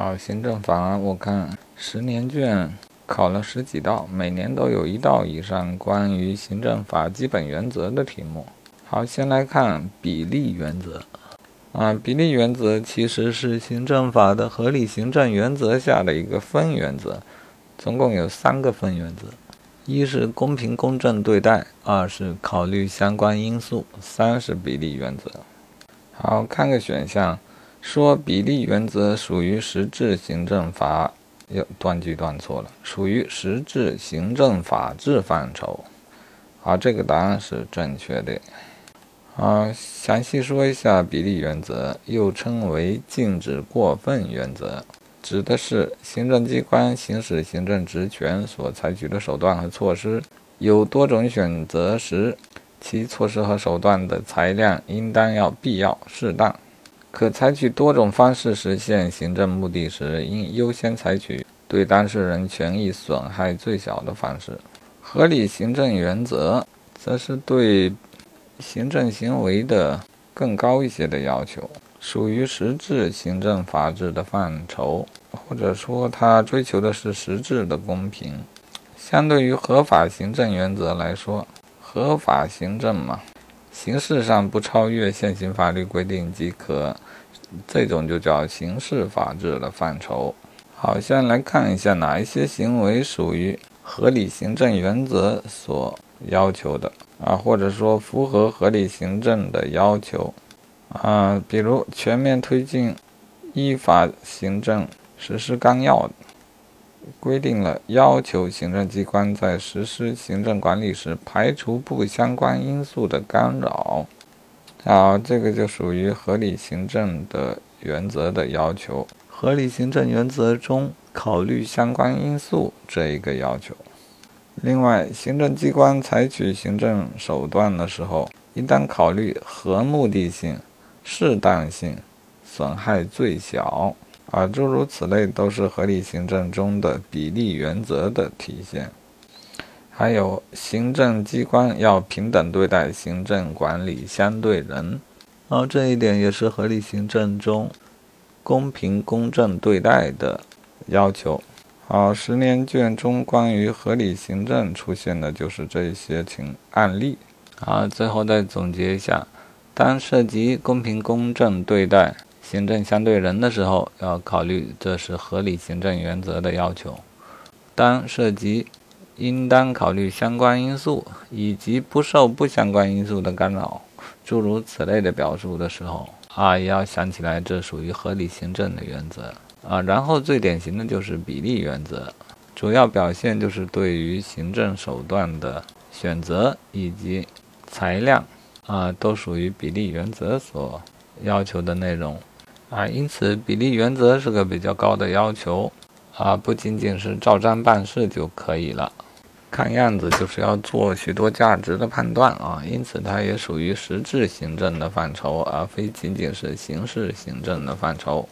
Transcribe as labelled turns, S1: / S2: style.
S1: 好，行政法我看十年卷考了十几道，每年都有一道以上关于行政法基本原则的题目。好，先来看比例原则。啊，比例原则其实是行政法的合理行政原则下的一个分原则，总共有三个分原则：一是公平公正对待，二是考虑相关因素，三是比例原则。好，看个选项。说比例原则属于实质行政法，又断句断错了，属于实质行政法治范畴。好，这个答案是正确的。啊，详细说一下比例原则，又称为禁止过分原则，指的是行政机关行使行政职权所采取的手段和措施有多种选择时，其措施和手段的裁量应当要必要适当。可采取多种方式实现行政目的时，应优先采取对当事人权益损害最小的方式。合理行政原则则是对行政行为的更高一些的要求，属于实质行政法治的范畴，或者说它追求的是实质的公平。相对于合法行政原则来说，合法行政嘛。形式上不超越现行法律规定即可，这种就叫刑事法治的范畴。好，先来看一下哪一些行为属于合理行政原则所要求的啊，或者说符合合理行政的要求啊，比如全面推进依法行政实施纲要。规定了要求行政机关在实施行政管理时排除不相关因素的干扰，好，这个就属于合理行政的原则的要求。合理行政原则中考虑相关因素这一个要求。另外，行政机关采取行政手段的时候，应当考虑合目的性、适当性、损害最小。啊，诸如此类都是合理行政中的比例原则的体现。还有，行政机关要平等对待行政管理相对人，啊这一点也是合理行政中公平公正对待的要求。好，十年卷中关于合理行政出现的就是这些情案例。好，最后再总结一下，当涉及公平公正对待。行政相对人的时候，要考虑这是合理行政原则的要求。当涉及应当考虑相关因素以及不受不相关因素的干扰，诸如此类的表述的时候，啊，也要想起来这属于合理行政的原则啊。然后最典型的就是比例原则，主要表现就是对于行政手段的选择以及裁量啊，都属于比例原则所要求的内容。啊，因此比例原则是个比较高的要求，啊，不仅仅是照章办事就可以了，看样子就是要做许多价值的判断啊，因此它也属于实质行政的范畴，而非仅仅是形式行政的范畴。